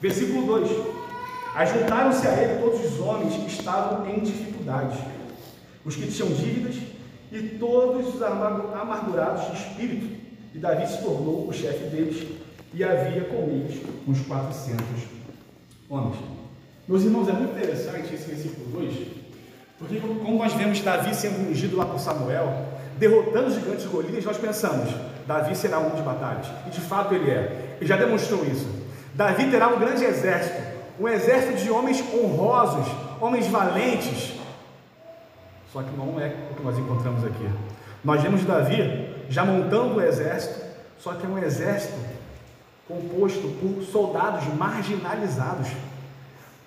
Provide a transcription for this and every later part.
Versículo 2: Ajuntaram-se a ele todos os homens que estavam em dificuldades, os que tinham dívidas e todos os amargurados de espírito. E Davi se tornou o chefe deles e havia com eles uns 400 homens. Meus irmãos, é muito interessante esse versículo 2, porque como nós vemos Davi sendo ungido lá por Samuel, derrotando os gigantes Golias, nós pensamos, Davi será um de batalhas. E de fato ele é. Ele já demonstrou isso. Davi terá um grande exército, um exército de homens honrosos, homens valentes. Só que não é o que nós encontramos aqui. Nós vemos Davi já montando o exército, só que é um exército composto por soldados marginalizados,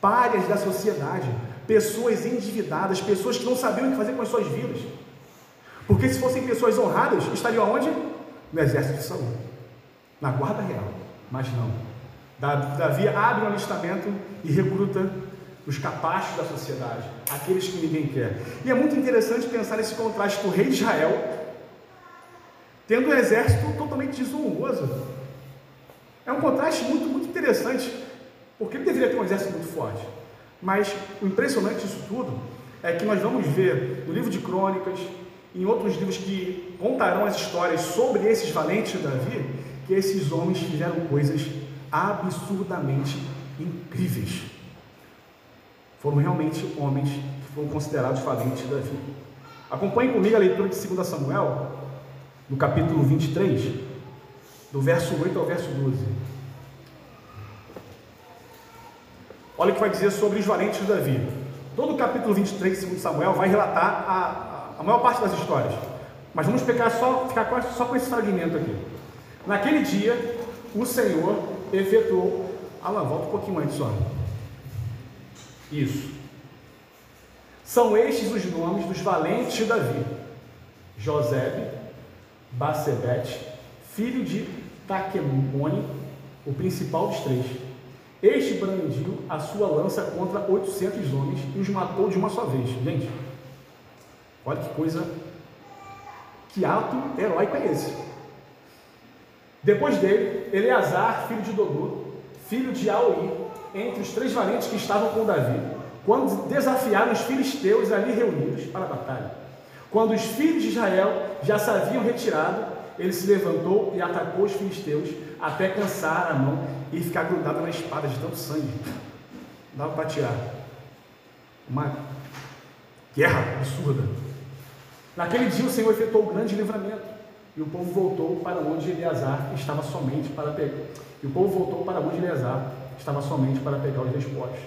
párias da sociedade, pessoas endividadas, pessoas que não sabiam o que fazer com as suas vidas. Porque se fossem pessoas honradas, estariam aonde? No exército de Saul, na guarda real. Mas não. Davi abre um alistamento e recruta os capazes da sociedade, aqueles que ninguém quer. E é muito interessante pensar nesse contraste do rei de Israel, tendo um exército totalmente desonroso. É um contraste muito, muito interessante, porque ele deveria ter um exército muito forte. Mas o impressionante disso tudo é que nós vamos ver no livro de Crônicas, em outros livros que contarão as histórias sobre esses valentes de Davi, que esses homens fizeram coisas absurdamente incríveis. Foram realmente homens que foram considerados valentes de Davi. Acompanhe comigo a leitura de 2 Samuel, no capítulo 23, do verso 8 ao verso 12. Olha o que vai dizer sobre os valentes de Davi. Todo o capítulo 23 de 2 Samuel vai relatar a, a maior parte das histórias. Mas vamos pegar só, ficar só com esse fragmento aqui. Naquele dia, o Senhor efetuou. Alan, volta um pouquinho antes só. Isso. São estes os nomes dos valentes de Davi: José, Bacebete, filho de Taquemone, o principal dos três. Este brandiu a sua lança contra 800 homens e os matou de uma só vez. Gente, Olha que coisa, que ato heróico é esse. Depois dele, Eleazar, filho de Dodô, filho de Aoi, entre os três valentes que estavam com Davi, quando desafiaram os filisteus ali reunidos para a batalha. Quando os filhos de Israel já se haviam retirado, ele se levantou e atacou os filisteus até cansar a mão e ficar grudado na espada de tanto sangue. Dava para tirar. Uma guerra absurda. Naquele dia o Senhor efetuou um grande livramento, e o povo voltou para onde Eleazar estava somente para pegar. E o povo voltou para onde Eleazar estava somente para pegar os despojos.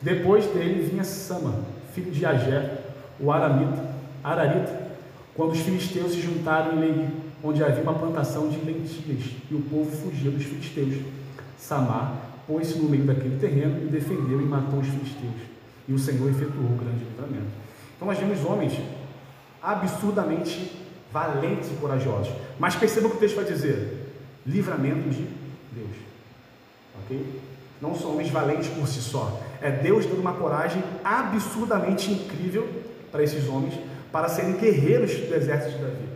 Depois dele vinha Sama, filho de Agé, o aramita, Ararita, quando os filisteus se juntaram em Leí, onde havia uma plantação de lentilhas, e o povo fugia dos filisteus. Samar pôs-se no meio daquele terreno e defendeu e matou os filisteus. E o Senhor efetuou o grande livramento. Então nós vemos homens absurdamente valentes e corajosos. Mas perceba o que o texto vai dizer: livramento de Deus. Ok? Não são homens valentes por si só. É Deus dando uma coragem absurdamente incrível para esses homens, para serem guerreiros do exército de Davi.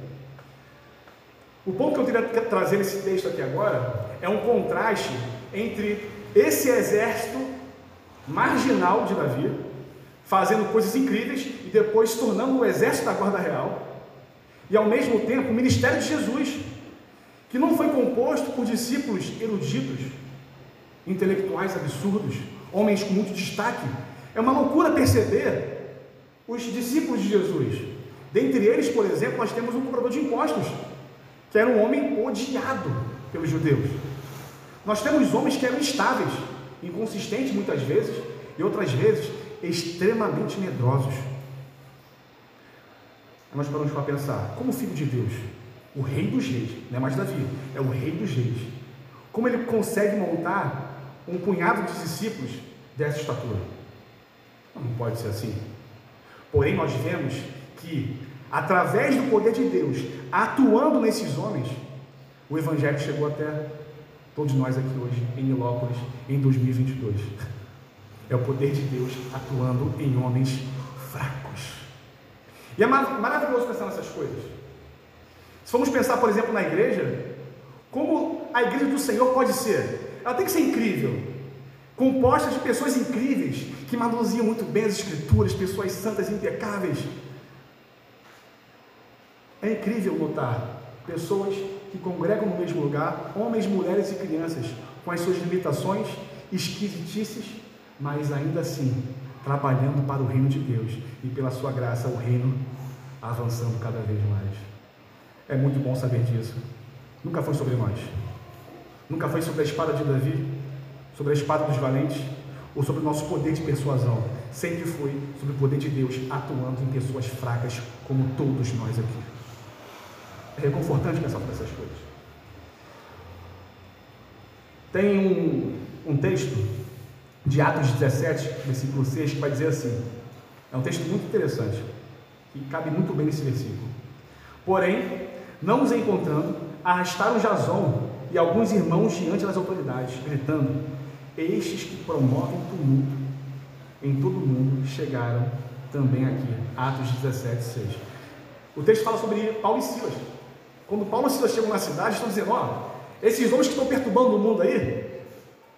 O ponto que eu queria trazer nesse texto aqui agora é um contraste entre esse exército marginal de Davi fazendo coisas incríveis e depois se tornando o exército da guarda real, e ao mesmo tempo o ministério de Jesus, que não foi composto por discípulos eruditos, intelectuais absurdos, homens com muito destaque. É uma loucura perceber os discípulos de Jesus. Dentre eles, por exemplo, nós temos um cobrador de impostos, que era um homem odiado pelos judeus. Nós temos homens que eram estáveis, inconsistentes muitas vezes, e outras vezes extremamente medrosos. Nós paramos para pensar, como filho de Deus, o rei dos reis, não é mais Davi, é o rei dos reis, como ele consegue montar um punhado de discípulos dessa estatura? Não pode ser assim. Porém, nós vemos que, através do poder de Deus, atuando nesses homens, o Evangelho chegou até todos nós aqui hoje, em Nilópolis, em 2022. É o poder de Deus atuando em homens fracos. E é maravilhoso pensar nessas coisas. Se formos pensar, por exemplo, na igreja, como a igreja do Senhor pode ser ela tem que ser incrível, composta de pessoas incríveis, que manuseam muito bem as escrituras, pessoas santas impecáveis. É incrível notar pessoas que congregam no mesmo lugar, homens, mulheres e crianças, com as suas limitações, esquisitices, mas ainda assim trabalhando para o reino de Deus e pela sua graça o reino avançando cada vez mais. É muito bom saber disso. Nunca foi sobre nós. Nunca foi sobre a espada de Davi, sobre a espada dos valentes ou sobre o nosso poder de persuasão. Sempre foi sobre o poder de Deus atuando em pessoas fracas como todos nós aqui. É reconfortante pensar sobre essas coisas. Tem um, um texto de Atos 17, versículo 6, que vai dizer assim: é um texto muito interessante, e cabe muito bem nesse versículo. Porém, não os encontrando, arrastaram Jason e alguns irmãos diante das autoridades, gritando: Estes que promovem tumulto em todo o mundo chegaram também aqui. Atos 17, 6. O texto fala sobre Paulo e Silas. Quando Paulo e Silas chegam na cidade, estão dizendo: Ó, esses homens que estão perturbando o mundo aí,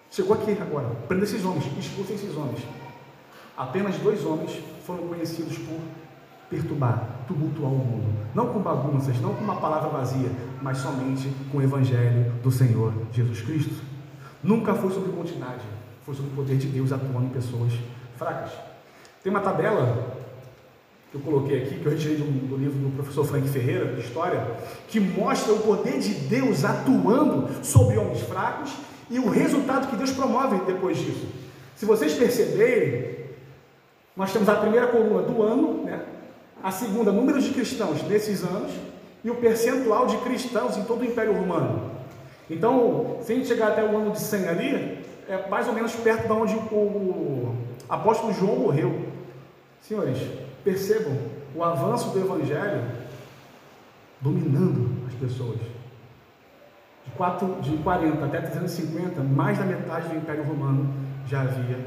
Chegou aqui agora, prenda esses homens, expulsem esses homens. Apenas dois homens foram conhecidos por perturbar, tumultuar o mundo. Não com bagunças, não com uma palavra vazia, mas somente com o Evangelho do Senhor Jesus Cristo. Nunca foi sobre quantidade, foi sobre o poder de Deus atuando em pessoas fracas. Tem uma tabela que eu coloquei aqui, que eu retirei do, do livro do professor Frank Ferreira, de História, que mostra o poder de Deus atuando sobre homens fracos e o resultado que Deus promove depois disso. Se vocês perceberem, nós temos a primeira coluna do ano, né? a segunda, número de cristãos nesses anos, e o percentual de cristãos em todo o Império Romano. Então, se a gente chegar até o ano de 100 ali, é mais ou menos perto de onde o apóstolo João morreu. Senhores, percebam o avanço do Evangelho dominando as pessoas. De, 4, de 40 até 350, mais da metade do Império Romano já havia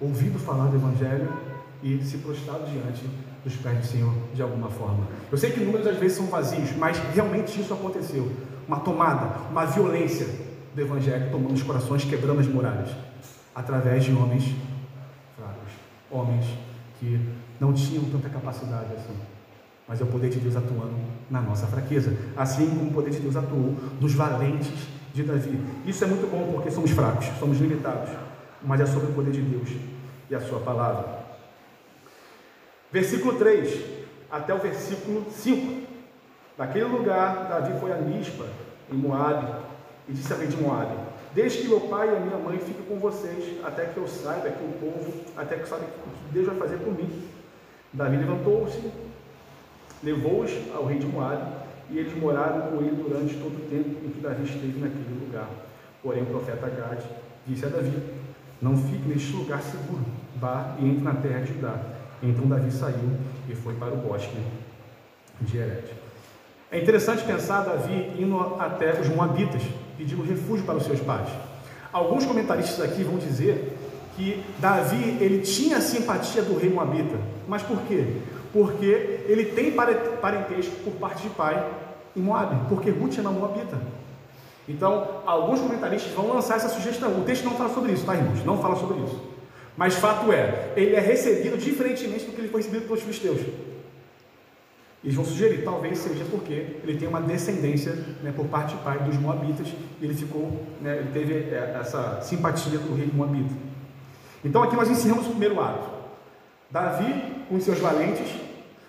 ouvido falar do Evangelho e se prostrado diante dos pés do Senhor de alguma forma. Eu sei que números às vezes são vazios, mas realmente isso aconteceu. Uma tomada, uma violência do Evangelho tomando os corações, quebrando as muralhas, através de homens fracos, homens que não tinham tanta capacidade assim mas é o poder de Deus atuando na nossa fraqueza, assim como o poder de Deus atuou nos valentes de Davi. Isso é muito bom porque somos fracos, somos limitados, mas é sobre o poder de Deus e a sua palavra. Versículo 3 até o versículo 5. Naquele lugar, Davi foi a Mispa, em Moabe, e disse a rei de Moabe: Desde que meu pai e a minha mãe fiquem com vocês, até que eu saiba que o povo, até que saiba o que Deus vai fazer por mim. Davi levantou-se levou-os ao rei de Moabe, e eles moraram com ele durante todo o tempo em que Davi esteve naquele lugar. Porém, o profeta Gad disse a Davi: Não fique neste lugar seguro, vá e entre na terra de Judá. Então Davi saiu e foi para o bosque de Hered. É interessante pensar Davi indo até os Moabitas, pedindo refúgio para os seus pais. Alguns comentaristas aqui vão dizer que Davi ele tinha simpatia do rei Moabita, mas por quê? Porque ele tem parentesco por parte de pai em Moab, porque Ruth é uma Moabita. Então, alguns comentaristas vão lançar essa sugestão. O texto não fala sobre isso, tá, irmãos? Não fala sobre isso. Mas fato é, ele é recebido diferentemente do que ele foi recebido pelos filisteus. Eles vão sugerir, talvez seja porque ele tem uma descendência né, por parte de pai dos Moabitas, e ele ficou, né, ele teve é, essa simpatia do rei Moabita. Então aqui nós encerramos o primeiro ato. Davi com seus valentes.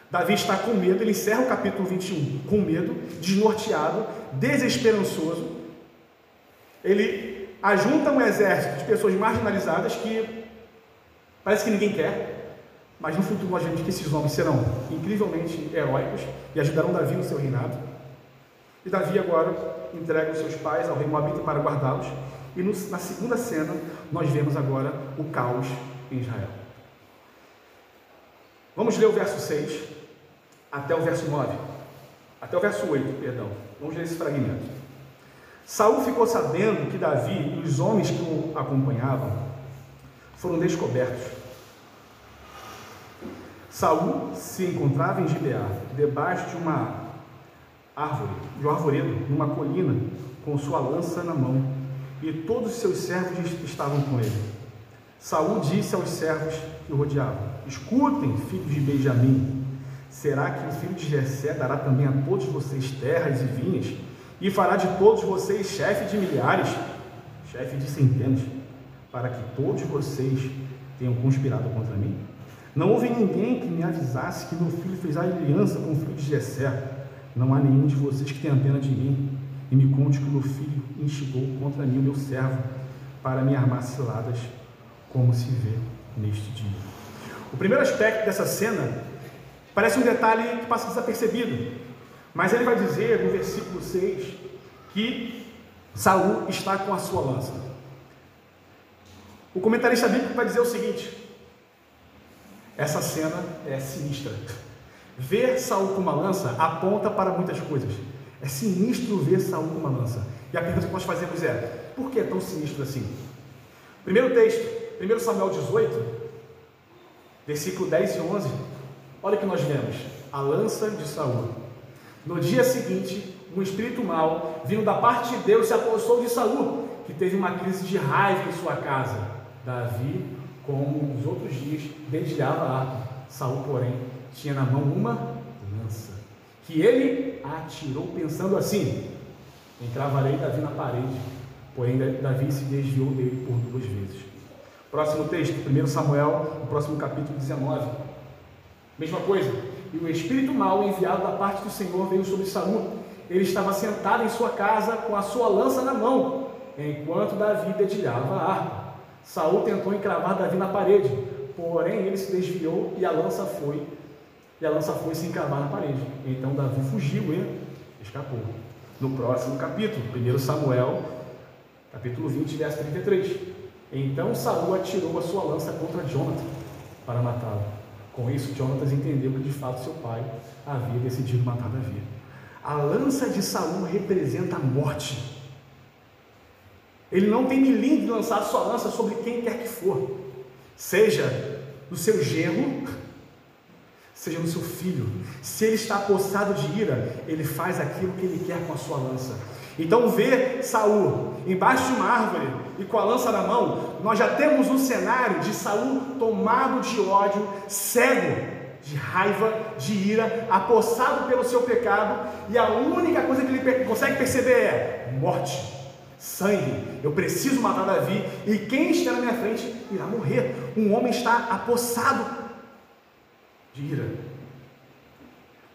Davi está com medo, ele encerra o capítulo 21 com medo, desnorteado, desesperançoso. Ele ajunta um exército de pessoas marginalizadas que parece que ninguém quer, mas no futuro nós vemos que esses homens serão incrivelmente heróicos e ajudarão Davi no seu reinado. E Davi agora entrega os seus pais ao rei Moabita para guardá-los. E na segunda cena nós vemos agora o caos em Israel. Vamos ler o verso 6 até o verso 9. Até o verso 8, perdão. Vamos ler esse fragmento. Saul ficou sabendo que Davi e os homens que o acompanhavam foram descobertos. Saul se encontrava em Gibeá, debaixo de uma árvore, de um arvoredo, numa colina, com sua lança na mão. e todos os seus servos estavam com ele. Saul disse aos servos que o rodeavam: Escutem, filhos de Benjamim, será que o filho de Jessé dará também a todos vocês terras e vinhas, e fará de todos vocês chefe de milhares, chefe de centenas, para que todos vocês tenham conspirado contra mim? Não houve ninguém que me avisasse que meu filho fez aliança com o filho de Jessé. Não há nenhum de vocês que tenha pena de mim e me conte que o meu filho instigou contra mim o meu servo para me armar ciladas, como se vê neste dia. O primeiro aspecto dessa cena parece um detalhe que passa desapercebido, mas ele vai dizer no versículo 6 que Saul está com a sua lança. O comentarista bíblico vai dizer o seguinte: essa cena é sinistra. Ver Saul com uma lança aponta para muitas coisas. É sinistro ver Saul com uma lança. E a pergunta que nós fazemos é: por que é tão sinistro assim? Primeiro texto, 1 Samuel 18, versículo 10 e 11. Olha o que nós vemos: a lança de Saul. No dia seguinte, um espírito mau, vindo da parte de Deus, se apossou de Saul, que teve uma crise de raiva em sua casa. Davi, como nos outros dias, dedilhava a arma. Saul, porém, tinha na mão uma lança, que ele atirou pensando assim: encravarei Davi na parede. Porém, Davi se desviou dele por duas vezes. Próximo texto, 1 Samuel, no próximo capítulo 19. Mesma coisa. E o espírito mau enviado da parte do Senhor veio sobre Saul. Ele estava sentado em sua casa com a sua lança na mão, enquanto Davi dedilhava a harpa. Saul tentou encravar Davi na parede, porém ele se desviou e a lança foi e a lança foi se encravar na parede. Então Davi fugiu e escapou. No próximo capítulo, 1 Samuel, capítulo 20, verso 33. Então Saul atirou a sua lança contra Jonathan para matá-lo. Com isso, Jonatas entendeu que de fato seu pai havia decidido matar Davi. A lança de Saul representa a morte. Ele não tem milímetro de lançar sua lança sobre quem quer que for, seja no seu genro, seja no seu filho. Se ele está apossado de ira, ele faz aquilo que ele quer com a sua lança. Então, ver Saul embaixo de uma árvore e com a lança na mão, nós já temos um cenário de Saul tomado de ódio, cego de raiva, de ira, apossado pelo seu pecado, e a única coisa que ele consegue perceber é morte sangue, eu preciso matar Davi, e quem está na minha frente irá morrer. Um homem está apossado de ira.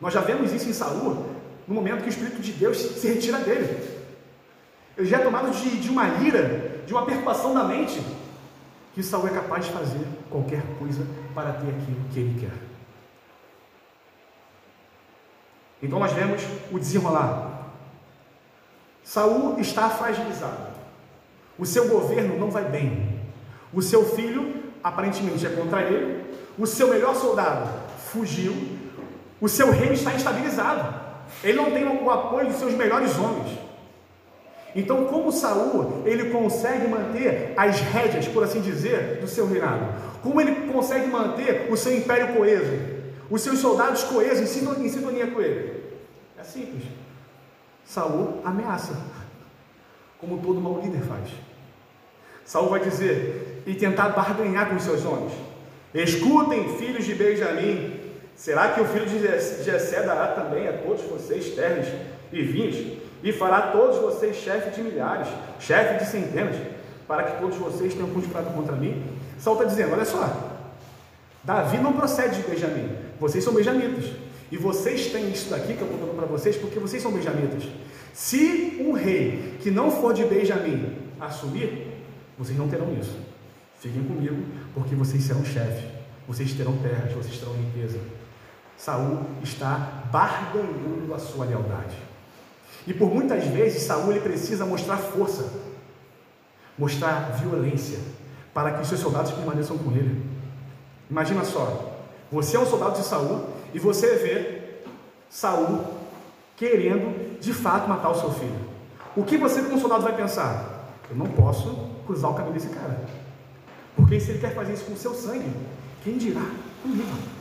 Nós já vemos isso em Saul, no momento que o Espírito de Deus se retira dele. Ele já é tomado de, de uma ira, de uma perturbação da mente, que Saul é capaz de fazer qualquer coisa para ter aquilo que ele quer. Então nós vemos o desenrolar Saul está fragilizado. O seu governo não vai bem. O seu filho, aparentemente, é contra ele. O seu melhor soldado fugiu. O seu reino está instabilizado. Ele não tem o apoio dos seus melhores homens. Então, como Saul, ele consegue manter as rédeas, por assim dizer, do seu reinado? Como ele consegue manter o seu império coeso? Os seus soldados coesos em sintonia com ele? É simples. Saul ameaça, como todo mau líder faz. Saul vai dizer e tentar barganhar com seus homens. Escutem, filhos de Benjamim, será que o filho de Jessé dará também a todos vocês terras e vinhos, e fará todos vocês chefe de milhares, chefe de centenas, para que todos vocês tenham conspirado contra mim? Saul está dizendo: olha só, Davi não procede de Benjamim, vocês são benjamitas. E vocês têm isso daqui que eu estou dando para vocês porque vocês são benjamitas. Se um rei que não for de Benjamim assumir, vocês não terão isso. Fiquem comigo, porque vocês serão chefe, vocês terão terras, vocês terão riqueza. Saul está barganhando a sua lealdade. E por muitas vezes Saul ele precisa mostrar força, mostrar violência, para que os seus soldados permaneçam com ele. Imagina só, você é um soldado de Saul e você vê Saul querendo de fato matar o seu filho. O que você como soldado vai pensar? Eu não posso cruzar o caminho desse cara. Porque se ele quer fazer isso com o seu sangue, quem dirá comigo?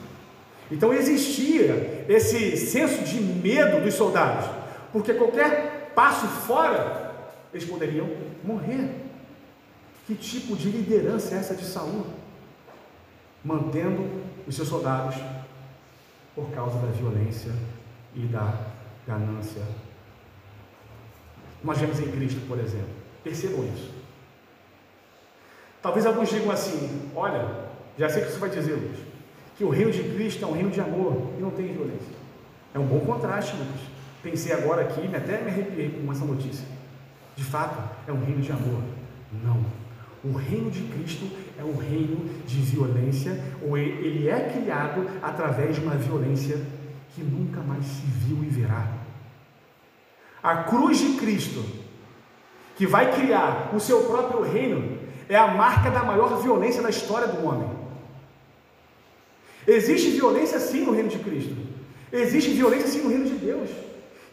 Então existia esse senso de medo dos soldados, porque qualquer passo fora eles poderiam morrer. Que tipo de liderança é essa de Saul? Mantendo os seus soldados por causa da violência e da ganância. Nós vemos em Cristo, por exemplo. Percebam isso. Talvez alguns digam assim: olha, já sei o que você vai dizer, Luiz, que o reino de Cristo é um reino de amor e não tem violência. É um bom contraste, Lucas. Pensei agora aqui, até me arrepiei com essa notícia. De fato, é um reino de amor. Não. O reino de Cristo é um reino de violência, ou ele é criado através de uma violência que nunca mais se viu e verá. A cruz de Cristo, que vai criar o seu próprio reino, é a marca da maior violência da história do homem. Existe violência sim no reino de Cristo. Existe violência sim no reino de Deus.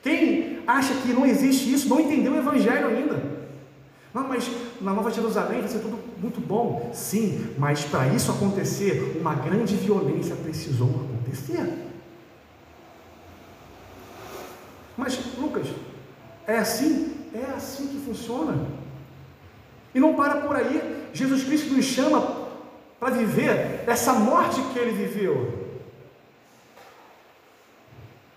Quem acha que não existe isso não entendeu o Evangelho ainda. Não, mas na Nova Jerusalém vai ser tudo muito bom. Sim, mas para isso acontecer, uma grande violência precisou acontecer. Mas, Lucas, é assim? É assim que funciona. E não para por aí. Jesus Cristo nos chama para viver essa morte que ele viveu.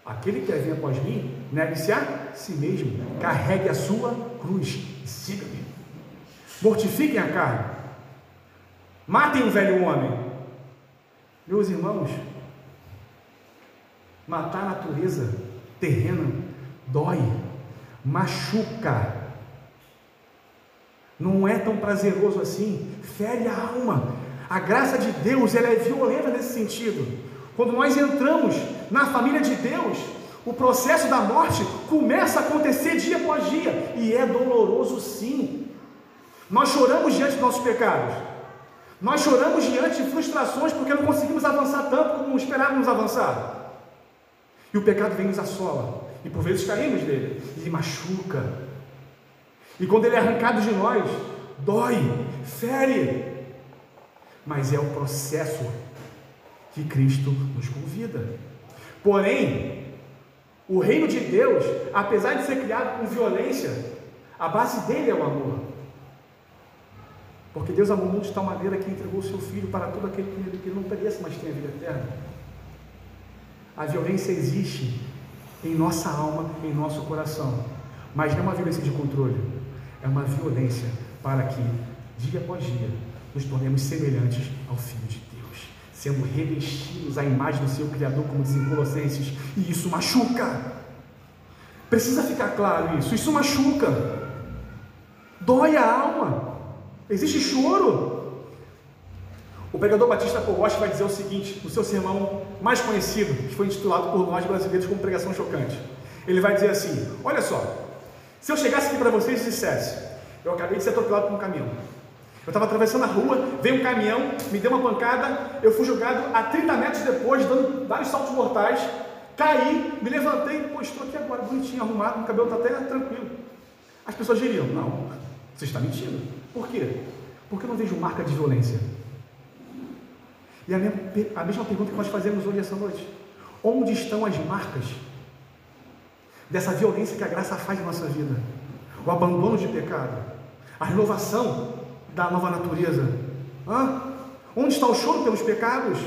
Aquele que quer vir após mim, negue-se a si mesmo, carregue a sua cruz siga-me. Mortifiquem a carne, matem o velho homem. Meus irmãos, matar a natureza terrena dói, machuca, não é tão prazeroso assim, fere a alma. A graça de Deus ela é violenta nesse sentido. Quando nós entramos na família de Deus, o processo da morte começa a acontecer dia após dia e é doloroso sim. Nós choramos diante dos nossos pecados. Nós choramos diante de frustrações porque não conseguimos avançar tanto como esperávamos avançar. E o pecado vem nos assola. E por vezes caímos dele. E machuca. E quando ele é arrancado de nós, dói, fere. Mas é o processo que Cristo nos convida. Porém, o reino de Deus, apesar de ser criado com violência, a base dele é o amor. Porque Deus amou o mundo de tal maneira que entregou o seu Filho para todo aquele que não pereça, mas tenha vida eterna. A violência existe em nossa alma, em nosso coração, mas não é uma violência de controle, é uma violência para que, dia após dia, nos tornemos semelhantes ao Filho de Deus, sendo revestidos à imagem do seu Criador, como dizem Colossenses, e isso machuca. Precisa ficar claro isso, isso machuca, dói a alma, existe choro. O pregador Batista Paul vai dizer o seguinte, no seu sermão mais conhecido, que foi intitulado por nós brasileiros como pregação chocante. Ele vai dizer assim: Olha só, se eu chegasse aqui para vocês e dissesse, eu acabei de ser atropelado por um caminhão, eu estava atravessando a rua, veio um caminhão, me deu uma pancada, eu fui jogado a 30 metros depois, dando vários saltos mortais, caí, me levantei, pô, estou aqui agora, bonitinho, arrumado, meu cabelo está até tranquilo. As pessoas diriam, não, você está mentindo. Por quê? Porque eu não vejo marca de violência. E a, minha, a mesma pergunta que nós fazemos hoje essa noite: onde estão as marcas dessa violência que a graça faz na nossa vida? O abandono de pecado, a renovação da nova natureza. Hã? Onde está o choro pelos pecados?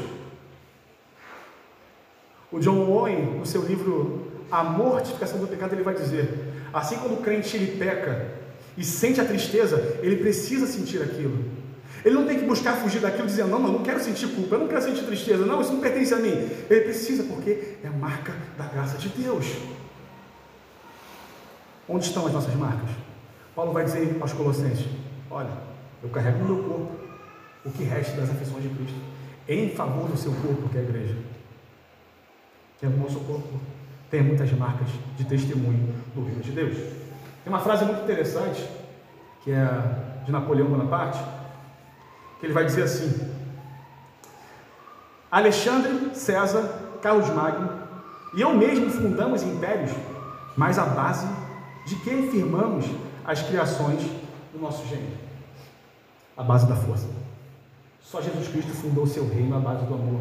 O John Owen, no seu livro A Mortificação do Pecado, ele vai dizer: assim como o crente ele peca e sente a tristeza, ele precisa sentir aquilo. Ele não tem que buscar fugir daquilo dizendo, não, eu não quero sentir culpa, eu não quero sentir tristeza, não, isso não pertence a mim. Ele precisa, porque é a marca da graça de Deus. Onde estão as nossas marcas? Paulo vai dizer aos Colossenses: Olha, eu carrego no meu corpo o que resta das aflições de Cristo, em favor do seu corpo, que é a igreja. Que é o nosso corpo tem muitas marcas de testemunho do reino de Deus. Tem uma frase muito interessante, que é de Napoleão Bonaparte, que ele vai dizer assim: Alexandre, César, Carlos Magno e eu mesmo fundamos impérios, mas a base de que firmamos as criações do nosso gênero? A base da força. Só Jesus Cristo fundou seu reino à base do amor.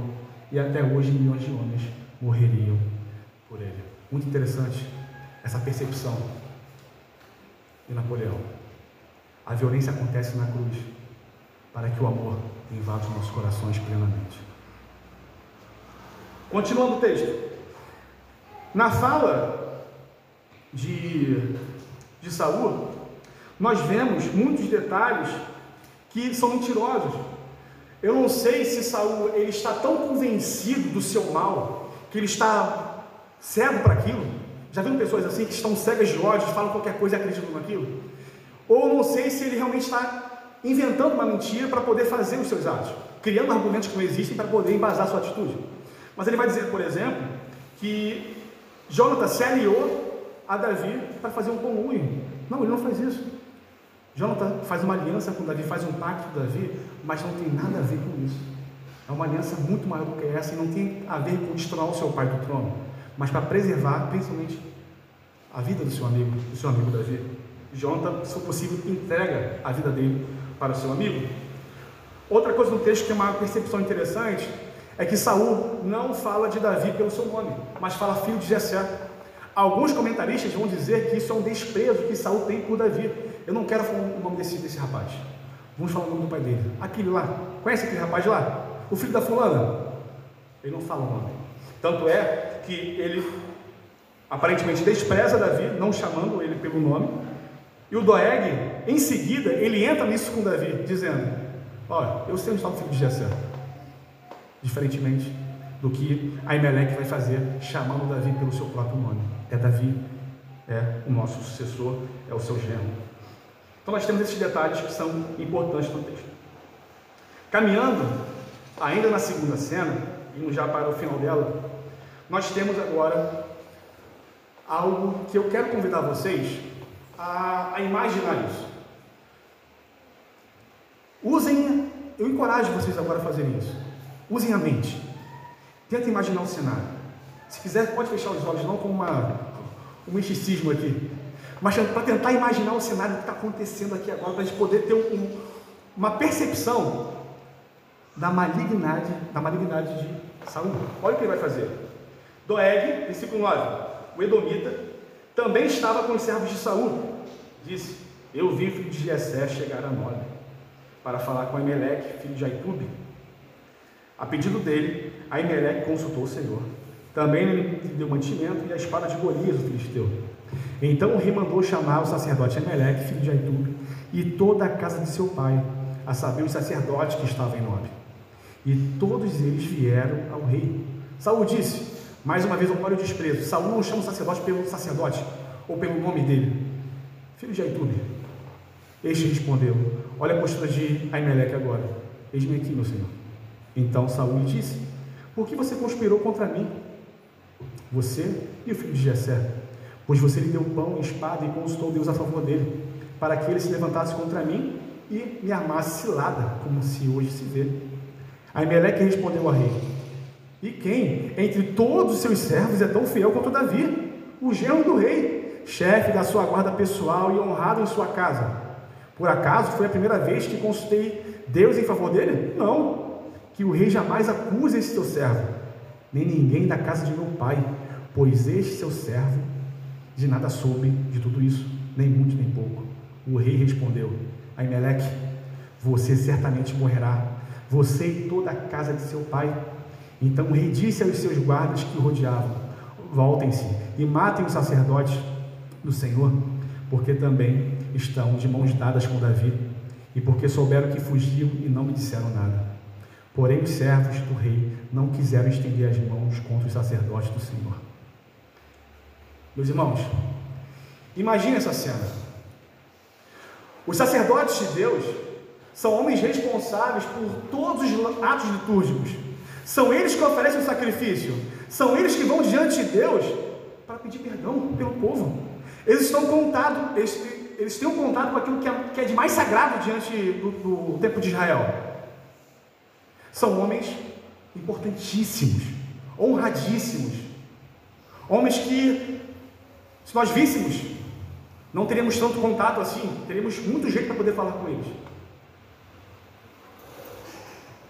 E até hoje milhões de homens morreriam por ele. Muito interessante essa percepção. e Napoleão. A violência acontece na cruz para que o amor invada os nossos corações plenamente. Continuando o texto. Na fala de, de Saul, nós vemos muitos detalhes que são mentirosos. Eu não sei se Saul ele está tão convencido do seu mal que ele está cego para aquilo. Já viram pessoas assim que estão cegas de ódio, falam qualquer coisa e acreditam naquilo? Ou não sei se ele realmente está inventando uma mentira para poder fazer os seus atos, criando argumentos que não existem para poder embasar sua atitude. Mas ele vai dizer, por exemplo, que Jonathan se aliou a Davi para fazer um conluio. Não, ele não faz isso. Jonathan faz uma aliança com Davi, faz um pacto com Davi, mas não tem nada a ver com isso. É uma aliança muito maior do que essa e não tem a ver com destronar o seu pai do trono, mas para preservar principalmente a vida do seu amigo, do seu amigo Davi. Jonathan, se for possível, entrega a vida dele para o seu amigo. Outra coisa no texto que é uma percepção interessante é que Saul não fala de Davi pelo seu nome, mas fala filho de Jessé. Alguns comentaristas vão dizer que isso é um desprezo que Saul tem por Davi. Eu não quero falar o nome desse, desse rapaz. Vamos falar o nome do pai dele. Aquele lá. Conhece aquele rapaz lá? O filho da fulana? Ele não fala o nome. Tanto é que ele aparentemente despreza Davi, não chamando ele pelo nome. E o Doeg, em seguida, ele entra nisso com Davi, dizendo: Olha, eu sei onde está o filho de Jessé diferentemente do que Aimeleque vai fazer, chamando Davi pelo seu próprio nome. É Davi, é o nosso sucessor, é o seu genro. Então nós temos esses detalhes que são importantes no texto. Caminhando, ainda na segunda cena, indo já para o final dela, nós temos agora algo que eu quero convidar vocês a, a imaginar isso. Usem, eu encorajo vocês agora a fazerem isso. Usem a mente. Tenta imaginar o cenário. Se quiser, pode fechar os olhos, não com uma, um misticismo aqui. Mas para tentar imaginar o cenário que está acontecendo aqui agora, para a gente poder ter um, uma percepção da malignidade, da malignidade de Saul. Olha o que ele vai fazer. Doeg, versículo 9, o Edomita, também estava com os servos de Saul. Disse: Eu vi o filho de Jessé chegar a Nob para falar com Emelec, filho de Aitube a pedido dele, Aimeleque consultou o Senhor. Também ele deu mantimento e a espada de Golias, o filisteu. Então o rei mandou chamar o sacerdote Aimeleque, filho de Aitube, e toda a casa de seu pai, a saber, os sacerdotes que estavam em Nob. E todos eles vieram ao rei. Saul disse, mais uma vez olha o desprezo, Saul não chama o sacerdote pelo sacerdote, ou pelo nome dele. Filho de Aitube. Este respondeu, olha a postura de Aimeleque agora. Eis-me aqui, meu senhor. Então Saul lhe disse: Por que você conspirou contra mim? Você e o filho de Jessé, pois você lhe deu pão e espada e consultou Deus a favor dele, para que ele se levantasse contra mim e me armasse cilada, como se hoje se vê. Aimeleque respondeu ao rei: E quem entre todos os seus servos é tão fiel quanto Davi, o genro do rei, chefe da sua guarda pessoal e honrado em sua casa? Por acaso foi a primeira vez que consultei Deus em favor dele? Não que o rei jamais acuse esse teu servo, nem ninguém da casa de meu pai, pois este seu servo de nada soube de tudo isso, nem muito nem pouco. O rei respondeu: Aimeleque, você certamente morrerá, você e toda a casa de seu pai. Então o rei disse aos seus guardas que o rodeavam: Voltem-se e matem os sacerdotes do Senhor, porque também estão de mãos dadas com Davi, e porque souberam que fugiu e não me disseram nada. Porém, os servos do rei não quiseram estender as mãos contra os sacerdotes do Senhor. Meus irmãos, imagine essa cena. Os sacerdotes de Deus são homens responsáveis por todos os atos litúrgicos. São eles que oferecem o sacrifício. São eles que vão diante de Deus para pedir perdão pelo povo. Eles estão contados, eles, eles têm um contato com aquilo que é, que é de mais sagrado diante do, do templo de Israel são homens importantíssimos, honradíssimos, homens que, se nós víssemos, não teríamos tanto contato assim, teríamos muito jeito para poder falar com eles.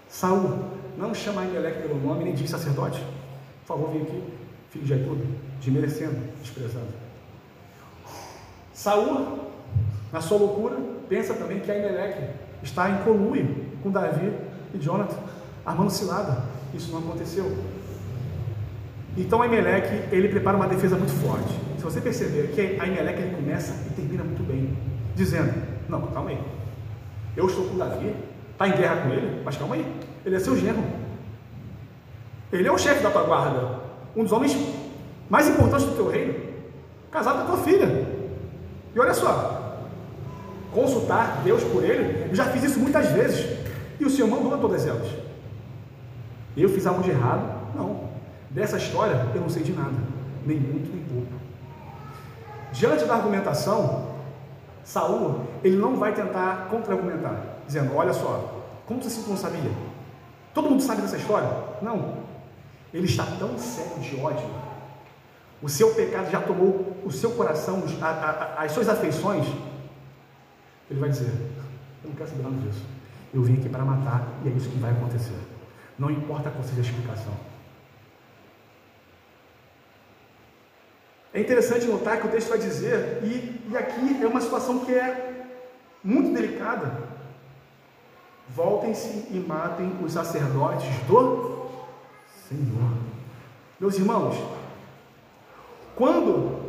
Saul não chama Emelec pelo nome nem diz sacerdote. Por favor, vem aqui, filho de Aitudo, desmerecendo, desprezando. Saul Na sua loucura, pensa também que Aimeleque está em conluio com Davi e Jonathan, armando cilada. Isso não aconteceu. Então Aimeleque, ele prepara uma defesa muito forte. Se você perceber que Aimeleque ele começa e termina muito bem, dizendo: Não, calma aí. Eu estou com Davi, está em guerra com ele, mas calma aí. Ele é seu genro. Ele é o chefe da tua guarda, um dos homens mais importantes do teu reino, casado com a tua filha. E olha só, consultar Deus por ele, eu já fiz isso muitas vezes, e o Senhor mandou a todas elas. Eu fiz algo de errado? Não. Dessa história eu não sei de nada, nem muito nem pouco. Diante da argumentação, Saul ele não vai tentar contra-argumentar, dizendo: Olha só, como você se não sabia? Todo mundo sabe dessa história? Não. Ele está tão cego de ódio. O seu pecado já tomou o seu coração, a, a, as suas afeições. Ele vai dizer: Eu não quero saber nada disso. Eu vim aqui para matar e é isso que vai acontecer. Não importa qual seja a explicação. É interessante notar que o texto vai dizer, e, e aqui é uma situação que é muito delicada. Voltem-se e matem os sacerdotes do Senhor. Meus irmãos, quando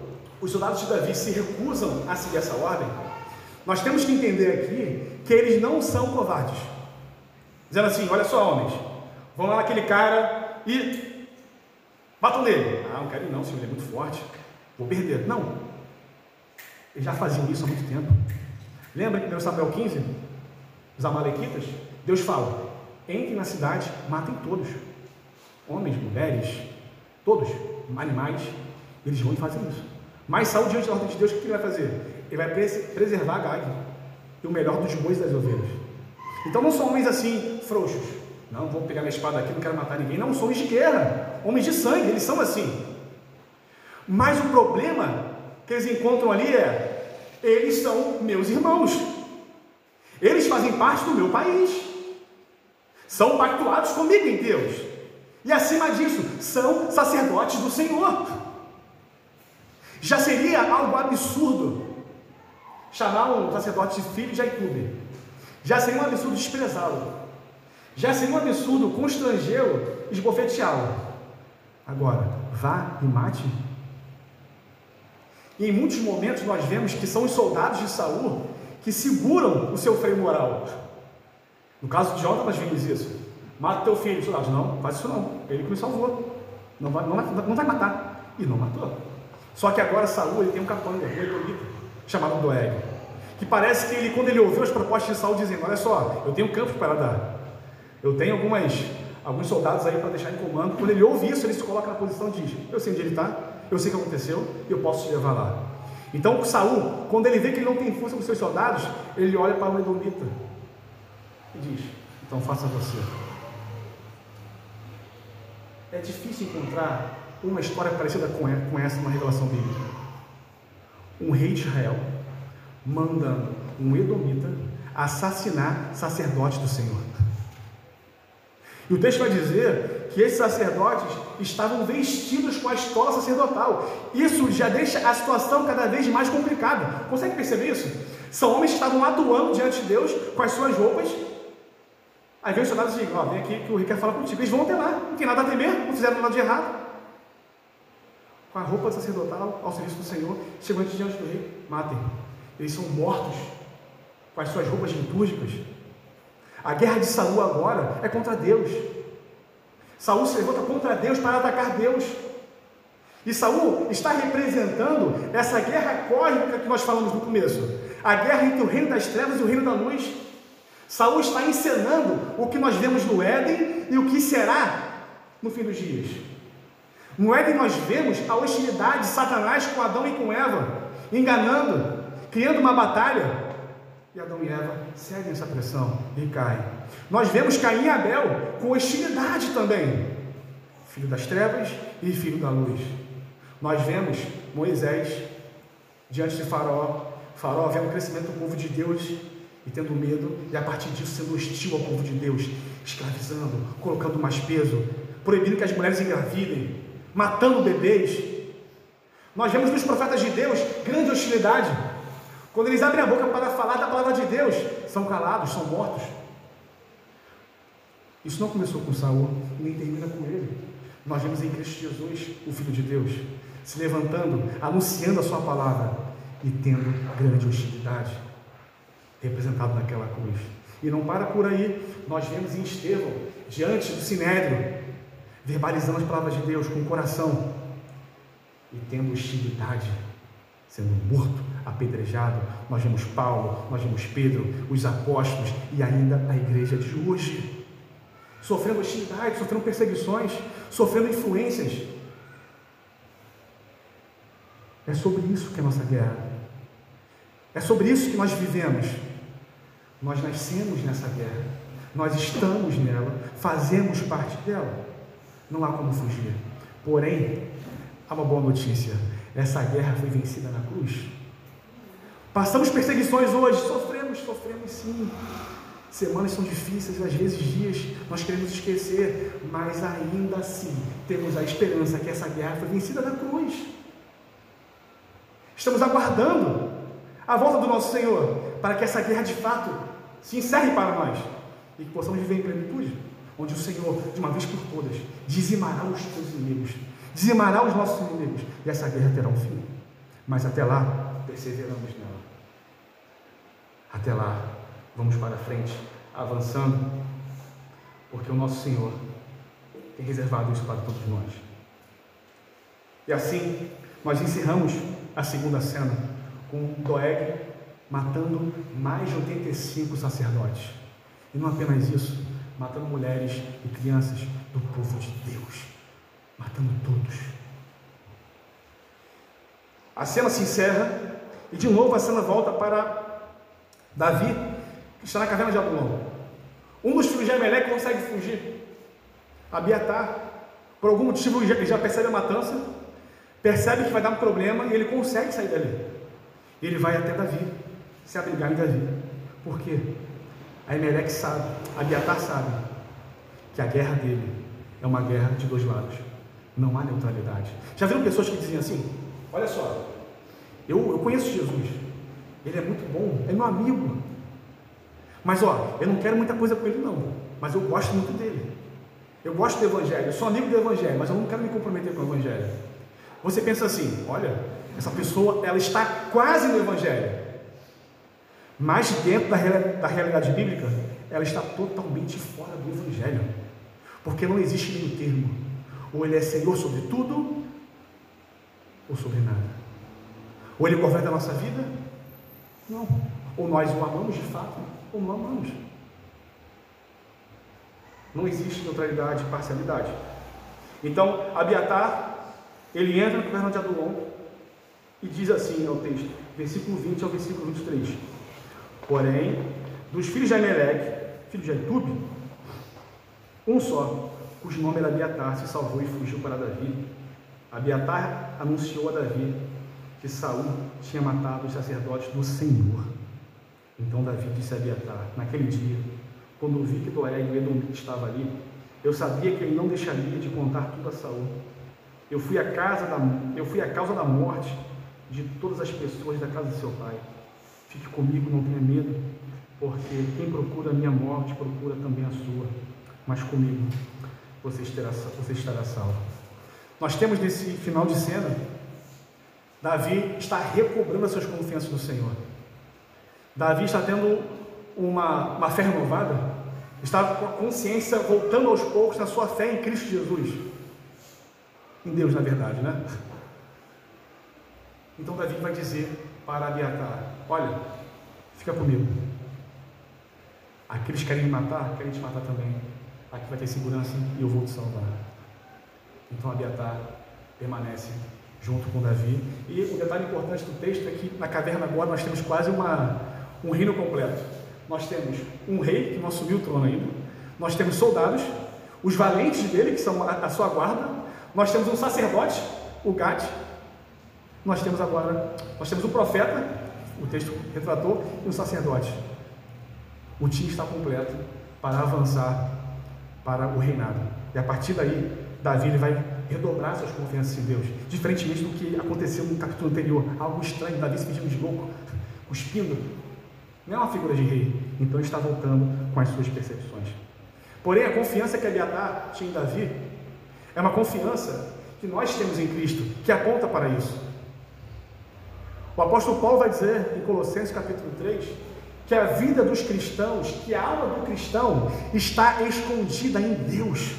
os soldados de Davi se recusam a seguir essa ordem, nós temos que entender aqui que eles não são covardes. Dizendo assim: olha só, homens, vão lá naquele cara e matam nele. Ah, não quero ir não, senhor, ele é muito forte. Vou perder. Não. Eles já faziam isso há muito tempo. Lembra que no Samuel 15, os Amalequitas? Deus fala: entrem na cidade, matem todos. Homens, mulheres, todos, animais. Eles vão fazem isso. Mas Saul, diante da ordem de Deus, o que ele vai fazer? Ele vai preservar Gag e o melhor dos bois das ovelhas. Então não são homens assim, frouxos. Não, vou pegar minha espada aqui, não quero matar ninguém. Não, são homens de guerra, homens de sangue, eles são assim. Mas o problema que eles encontram ali é: eles são meus irmãos, eles fazem parte do meu país, são pactuados comigo em Deus, e acima disso, são sacerdotes do Senhor. Já seria algo absurdo chamar um sacerdote de filho de Jacob, já seria um absurdo desprezá-lo, já seria um absurdo constrangê-lo, esbofeteá-lo. Agora, vá e mate e em muitos momentos nós vemos que são os soldados de Saul que seguram o seu freio moral. No caso de Jonathan, nós vimos isso. Mata teu filho, soldados. Não, faz isso não. Ele que me salvou. Não vai, não, vai, não vai matar. E não matou. Só que agora Saul ele tem um capanga, um chamado Doeg. Que parece que ele, quando ele ouviu as propostas de Saul, dizendo: Olha só, eu tenho campos para dar. Eu tenho algumas, alguns soldados aí para deixar em comando. Quando ele ouve isso, ele se coloca na posição e diz: Eu sei onde ele está, eu sei o que aconteceu e eu posso te levar lá. Então Saul, quando ele vê que ele não tem força com seus soldados, ele olha para o Edomita e diz: Então faça você. É difícil encontrar uma história parecida com essa numa revelação bíblica. Um rei de Israel mandando um Edomita assassinar sacerdotes do Senhor. E o texto vai dizer que esses sacerdotes estavam vestidos com a estola sacerdotal. Isso já deixa a situação cada vez mais complicada. Consegue perceber isso? São homens que estavam atuando diante de Deus com as suas roupas. Aí vem os soldados e dizem: Ó, vem aqui que o rei quer falar contigo. Eles vão até lá, não tem nada a temer, não fizeram nada de errado. Com a roupa sacerdotal ao serviço do Senhor, chegam diante do rei, matem. Eles são mortos com as suas roupas litúrgicas. A guerra de Saul agora é contra Deus. Saul se levanta contra Deus para atacar Deus. E Saul está representando essa guerra cósmica que nós falamos no começo. A guerra entre o reino das trevas e o reino da luz. Saul está encenando o que nós vemos no Éden e o que será no fim dos dias. No Éden nós vemos a hostilidade de Satanás com Adão e com Eva, enganando, criando uma batalha e Adão e Eva seguem essa pressão e caem. Nós vemos Caim e Abel com hostilidade também, filho das trevas e filho da luz. Nós vemos Moisés diante de Faraó, Faraó vendo o crescimento do povo de Deus e tendo medo, e a partir disso sendo hostil ao povo de Deus, escravizando, colocando mais peso, proibindo que as mulheres engravidem, matando bebês. Nós vemos nos profetas de Deus grande hostilidade Quando eles abrem a boca para falar da palavra de Deus, são calados, são mortos. Isso não começou com Saul, nem termina com ele. Nós vemos em Cristo Jesus, o Filho de Deus, se levantando, anunciando a sua palavra e tendo grande hostilidade, representado naquela cruz. E não para por aí, nós vemos em Estevão, diante do sinédrio, verbalizando as palavras de Deus com o coração e tendo hostilidade, sendo morto, apedrejado. Nós vemos Paulo, nós vemos Pedro, os apóstolos e ainda a igreja de hoje, sofrendo hostilidade, sofrendo perseguições, sofrendo influências. É sobre isso que é a nossa guerra. É sobre isso que nós vivemos. Nós nascemos nessa guerra, nós estamos nela, fazemos parte dela. Não há como fugir. Porém, há uma boa notícia: essa guerra foi vencida na cruz. Passamos perseguições hoje, sofremos, sofremos sim. Semanas são difíceis, às vezes dias nós queremos esquecer, mas ainda assim temos a esperança que essa guerra foi vencida na cruz. Estamos aguardando a volta do nosso Senhor para que essa guerra de fato se encerre para nós e que possamos viver em plenitude, onde o Senhor, de uma vez por todas, dizimará os teus inimigos, dizimará os nossos inimigos, e essa guerra terá um fim. Mas até lá, perseveramos nela. Até lá, vamos para frente, avançando, porque o nosso Senhor tem reservado isso para todos nós. E assim, nós encerramos a segunda cena com Doeg matando mais de 85 sacerdotes. E não apenas isso, matando mulheres e crianças do povo de Deus. Matando todos. A cena se encerra e de novo a cena volta para Davi, está na caverna de Abulão. Um dos filhos de Emelec consegue fugir. Abiatar, por algum motivo, ele já percebe a matança, percebe que vai dar um problema e ele consegue sair dali. Ele vai até Davi se abrigar em Davi. Por quê? A Emelec sabe, Abiatar sabe, que a guerra dele é uma guerra de dois lados. Não há neutralidade. Já viram pessoas que dizem assim: Olha só, eu, eu conheço Jesus, ele é muito bom, é meu amigo. Mas ó, eu não quero muita coisa com ele, não. Mas eu gosto muito dele. Eu gosto do Evangelho, eu sou amigo do Evangelho, mas eu não quero me comprometer com o Evangelho. Você pensa assim: olha, essa pessoa ela está quase no Evangelho, mas dentro da, da realidade bíblica, ela está totalmente fora do Evangelho. Porque não existe meio termo. Ou ele é Senhor sobre tudo, ou sobre nada. Ou ele governa a nossa vida? Não. Ou nós o amamos de fato, ou não existe neutralidade e parcialidade. Então, Abiatar, ele entra no governo de Adulão e diz assim ao texto, versículo 20 ao versículo 23. Porém, dos filhos de Aimeleque, filho de Aitube, um só, cujo nome era Abiatar, se salvou e fugiu para Davi. Abiatar anunciou a Davi que Saul tinha matado os sacerdotes do Senhor. Então Davi disse a Abiatar, naquele dia, quando ouvi que Doeg, o Edomita, estava ali, eu sabia que ele não deixaria de contar tudo a Saul. Eu fui a casa da, eu fui a causa da morte de todas as pessoas da casa de seu pai. Fique comigo, não tenha medo, porque quem procura a minha morte procura também a sua. Mas comigo você estará, você estará salvo. Nós temos nesse final de cena, Davi está recobrando as suas confianças no Senhor. Davi está tendo uma, uma fé renovada, está com a consciência voltando aos poucos na sua fé em Cristo Jesus. Em Deus, na verdade, né? Então Davi vai dizer para Abiatar: Olha, fica comigo. Aqueles que querem me matar, querem te matar também. Aqui vai ter segurança e eu vou te salvar. Então Abiatar permanece junto com Davi. E o detalhe importante do texto é que na caverna agora nós temos quase uma, um reino completo. Nós temos um rei que não assumiu o trono ainda. Nós temos soldados, os valentes dele, que são a, a sua guarda. Nós temos um sacerdote, o Gade, nós temos agora, nós temos o profeta, o texto retratou, e o sacerdote. O time está completo para avançar para o reinado. E a partir daí, Davi ele vai redobrar suas confianças em Deus, diferentemente do que aconteceu no capítulo anterior. Algo estranho, Davi se fingindo de louco, cuspindo. Não é uma figura de rei. Então está voltando com as suas percepções. Porém, a confiança que Abiatar tinha em Davi é uma confiança que nós temos em Cristo, que aponta para isso. O apóstolo Paulo vai dizer em Colossenses capítulo 3 que a vida dos cristãos, que a alma do cristão está escondida em Deus.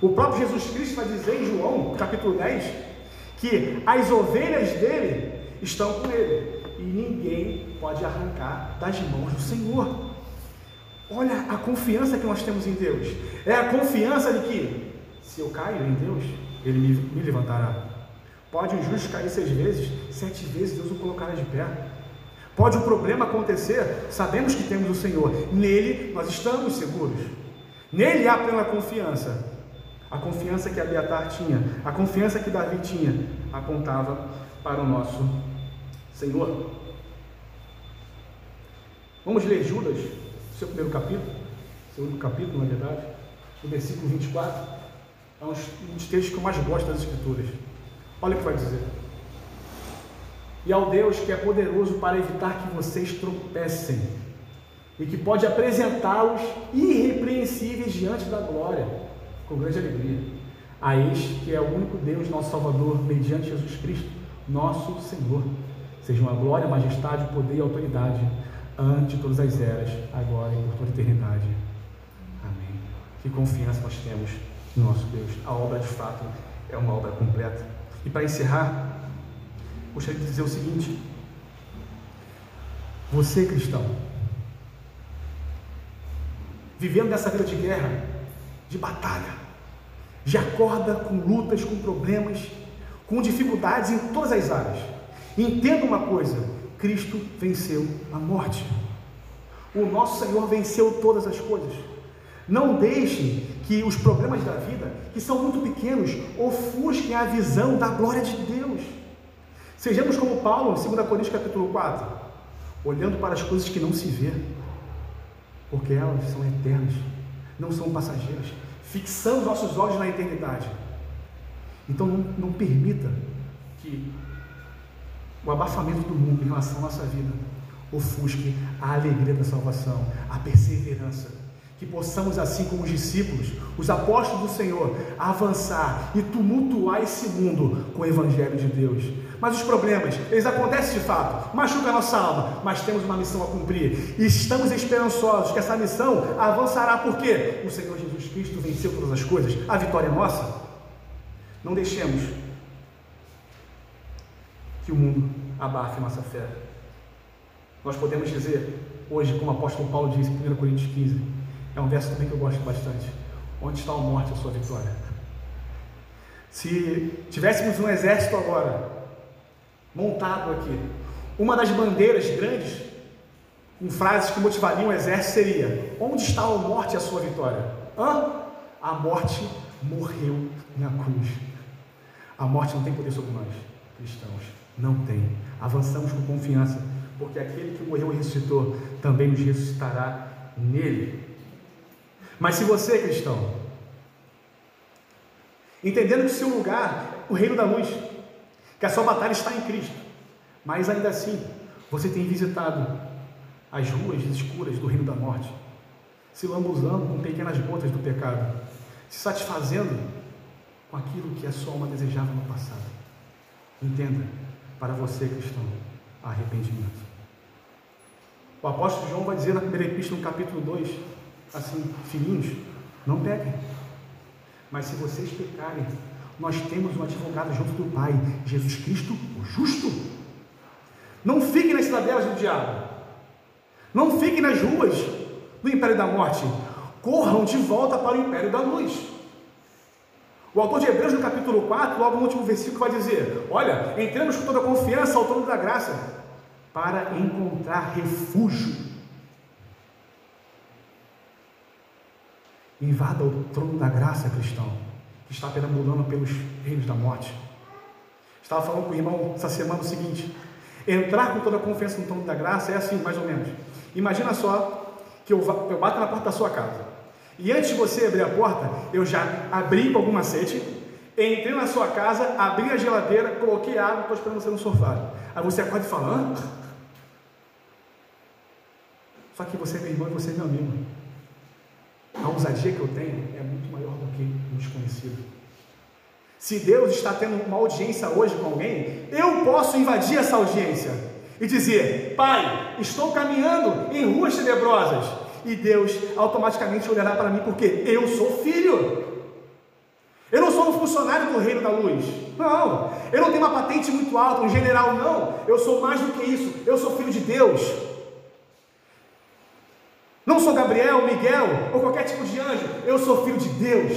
O próprio Jesus Cristo vai dizer em João capítulo 10 que as ovelhas dele estão com ele e ninguém pode arrancar das mãos do Senhor. Olha a confiança que nós temos em Deus. É a confiança de que, se eu caio em Deus, Ele me, me levantará. Pode o justo cair seis vezes, sete vezes Deus o colocará de pé. Pode o problema acontecer, sabemos que temos o Senhor, nele nós estamos seguros. Nele há plena confiança. A confiança que Abiatar tinha, a confiança que Davi tinha, apontava para o nosso Senhor. Vamos ler Judas, seu primeiro capítulo, segundo capítulo, na verdade, o versículo 24. É um dos textos que eu mais gosto das Escrituras. Olha o que vai dizer. E ao Deus que é poderoso para evitar que vocês tropecem e que pode apresentá-los irrepreensíveis diante da glória, com grande alegria. A este que é o único Deus, nosso Salvador, mediante Jesus Cristo, nosso Senhor. Sejam a glória, a majestade, o poder e a autoridade ante todas as eras, agora e por toda a eternidade. Amém. Que confiança nós temos no nosso Deus. A obra, de fato, é uma obra completa. E para encerrar, gostaria de dizer o seguinte: você, cristão, vivendo nessa vida de guerra, de batalha, de acorda com lutas, com problemas, com dificuldades em todas as áreas. Entenda uma coisa: Cristo venceu a morte. O nosso Senhor venceu todas as coisas. Não deixe que os problemas da vida, que são muito pequenos, ofusquem a visão da glória de Deus. Sejamos como Paulo, em 2 Coríntios capítulo 4, olhando para as coisas que não se vê, porque elas são eternas, não são passageiras. Fixando nossos olhos na eternidade. Então não, não permita que o abafamento do mundo em relação à nossa vida ofusque a alegria da salvação, a perseverança. Que possamos, assim como os discípulos, os apóstolos do Senhor, avançar e tumultuar esse mundo com o Evangelho de Deus. Mas os problemas, eles acontecem de fato, machuca a nossa alma, mas temos uma missão a cumprir. E estamos esperançosos que essa missão avançará, porque o Senhor Jesus Cristo venceu todas as coisas, a vitória é nossa. Não deixemos que o mundo abafe nossa fé. Nós podemos dizer hoje, como o apóstolo Paulo diz em 1 Coríntios 15, é um verso também que eu gosto bastante. Onde está a morte, a sua vitória? Se tivéssemos um exército agora, montado aqui, uma das bandeiras grandes, com frases que motivariam o exército, seria: Onde está a morte, a sua vitória? Hã? A morte morreu na cruz. A morte não tem poder sobre nós, cristãos. Não tem. Avançamos com confiança, porque aquele que morreu e ressuscitou também nos ressuscitará nele. Mas se você, cristão, entendendo que o seu lugar, o reino da luz, que a sua batalha está em Cristo, mas ainda assim, você tem visitado as ruas escuras do reino da morte, se lambuzando com pequenas gotas do pecado, se satisfazendo com aquilo que a sua alma desejava no passado. Entenda, para você, cristão, arrependimento. O apóstolo João vai dizer na primeira epístola, no capítulo 2, assim: Filhinhos, não pequem. Mas se vocês pecarem, nós temos um advogado junto do Pai, Jesus Cristo, o justo. Não fiquem nas cidadelas do diabo. Não fiquem nas ruas do império da morte. Corram de volta para o império da luz. O autor de Hebreus, no capítulo 4, logo no último versículo, vai dizer: Olha, entremos com toda confiança ao trono da graça para encontrar refúgio. Invada o trono da graça, cristão, que está perambulando pelos reinos da morte. Estava falando com o irmão essa semana o seguinte: entrar com toda confiança no trono da graça é assim, mais ou menos. Imagina só que eu, eu bato na porta da sua casa. E antes de você abrir a porta, eu já abri com algum macete, entrei na sua casa, abri a geladeira, coloquei água, estou esperando você no sofá. Aí você acorda e fala: Hã? Só que você é meu irmão e você é meu amigo. A ousadia que eu tenho é muito maior do que o desconhecido. Se Deus está tendo uma audiência hoje com alguém, eu posso invadir essa audiência e dizer: Pai, estou caminhando em ruas tenebrosas. E Deus automaticamente olhará para mim, porque eu sou filho. Eu não sou um funcionário do reino da luz. Não. Eu não tenho uma patente muito alta, um general, não. Eu sou mais do que isso. Eu sou filho de Deus. Não sou Gabriel, Miguel ou qualquer tipo de anjo. Eu sou filho de Deus.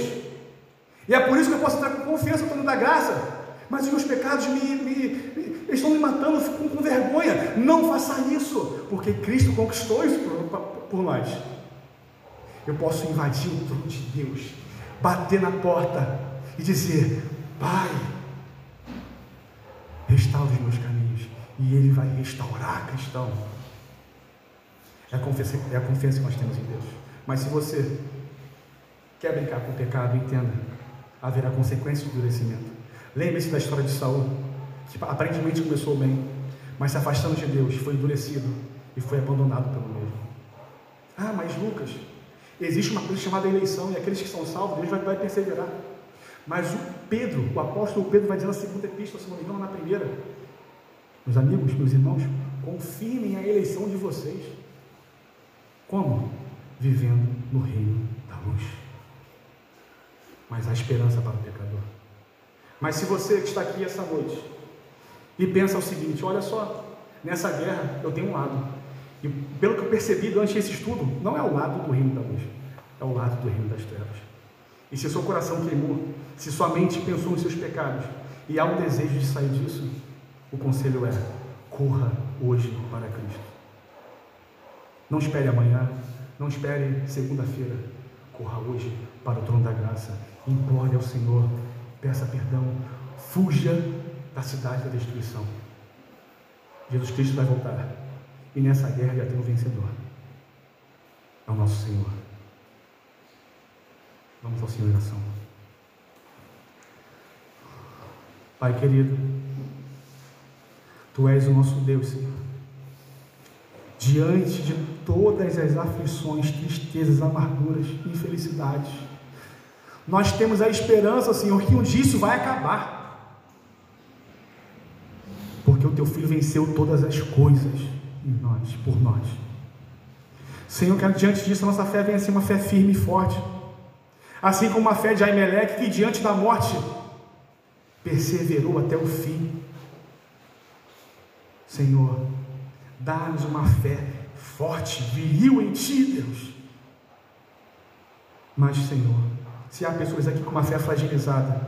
E é por isso que eu posso entrar com confiança no da graça. Mas os meus pecados me, me, estão me matando, eu fico com vergonha. Não faça isso, porque Cristo conquistou isso por, por nós. Eu posso invadir o trono de Deus, bater na porta e dizer: Pai, restaura os meus caminhos. E Ele vai restaurar a cristão. É a, confiança, é a confiança que nós temos em Deus. Mas se você quer brincar com o pecado, entenda: haverá consequências do endurecimento. Lembre-se da história de Saul, que aparentemente começou bem, mas se afastando de Deus, foi endurecido e foi abandonado pelo mesmo. Ah, mas Lucas, existe uma coisa chamada eleição, e aqueles que são salvos, Deus vai, vai perseverar. Mas o Pedro, o apóstolo Pedro vai dizer na segunda epístola, se não me engano, na primeira, meus amigos, meus irmãos, confirmem a eleição de vocês. Como? Vivendo no reino da luz. Mas há esperança para o pecador. Mas se você está aqui essa noite e pensa o seguinte: olha só, nessa guerra eu tenho um lado. E pelo que eu percebi durante esse estudo, não é o lado do reino da luz, é o lado do reino das trevas. E se seu coração queimou, se sua mente pensou nos seus pecados e há um desejo de sair disso, o conselho é: corra hoje para Cristo. Não espere amanhã, não espere segunda-feira. Corra hoje para o trono da graça. Implore ao Senhor, peça perdão, fuja da cidade da destruição. Jesus Cristo vai voltar. E nessa guerra já tem um vencedor. É o nosso Senhor. Vamos ao Senhor em oração. Pai querido, Tu és o nosso Deus, Senhor. Diante de todas as aflições, tristezas, amarguras, infelicidades, nós temos a esperança, Senhor, que um dia isso vai acabar. Porque o Teu Filho venceu todas as coisas em nós, por nós. Senhor, que diante disso a nossa fé venha ser uma fé firme e forte. Assim como a fé de Aimeleque, que diante da morte perseverou até o fim. Senhor, dá-nos uma fé forte, viril em Ti, Deus. Mas, Senhor, se há pessoas aqui com uma fé fragilizada,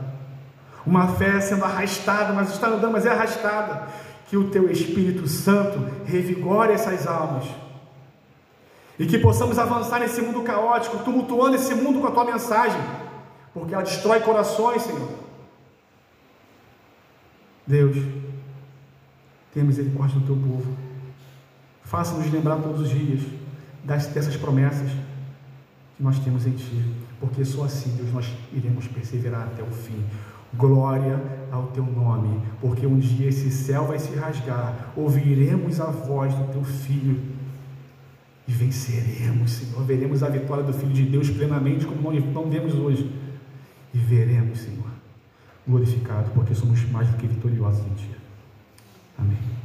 uma fé sendo arrastada, mas está andando, mas é arrastada, que o Teu Espírito Santo revigore essas almas. E que possamos avançar nesse mundo caótico, tumultuando esse mundo com a Tua mensagem, porque ela destrói corações, Senhor. Deus, tenha misericórdia do teu povo. Faça-nos lembrar todos os dias dessas promessas que nós temos em Ti, porque só assim, Deus, nós iremos perseverar até o fim. Glória ao Teu nome, porque um dia esse céu vai se rasgar, ouviremos a voz do Teu Filho e venceremos, Senhor. Veremos a vitória do Filho de Deus plenamente, como não vemos hoje, e veremos, Senhor, glorificado, porque somos mais do que vitoriosos em Ti. Amém.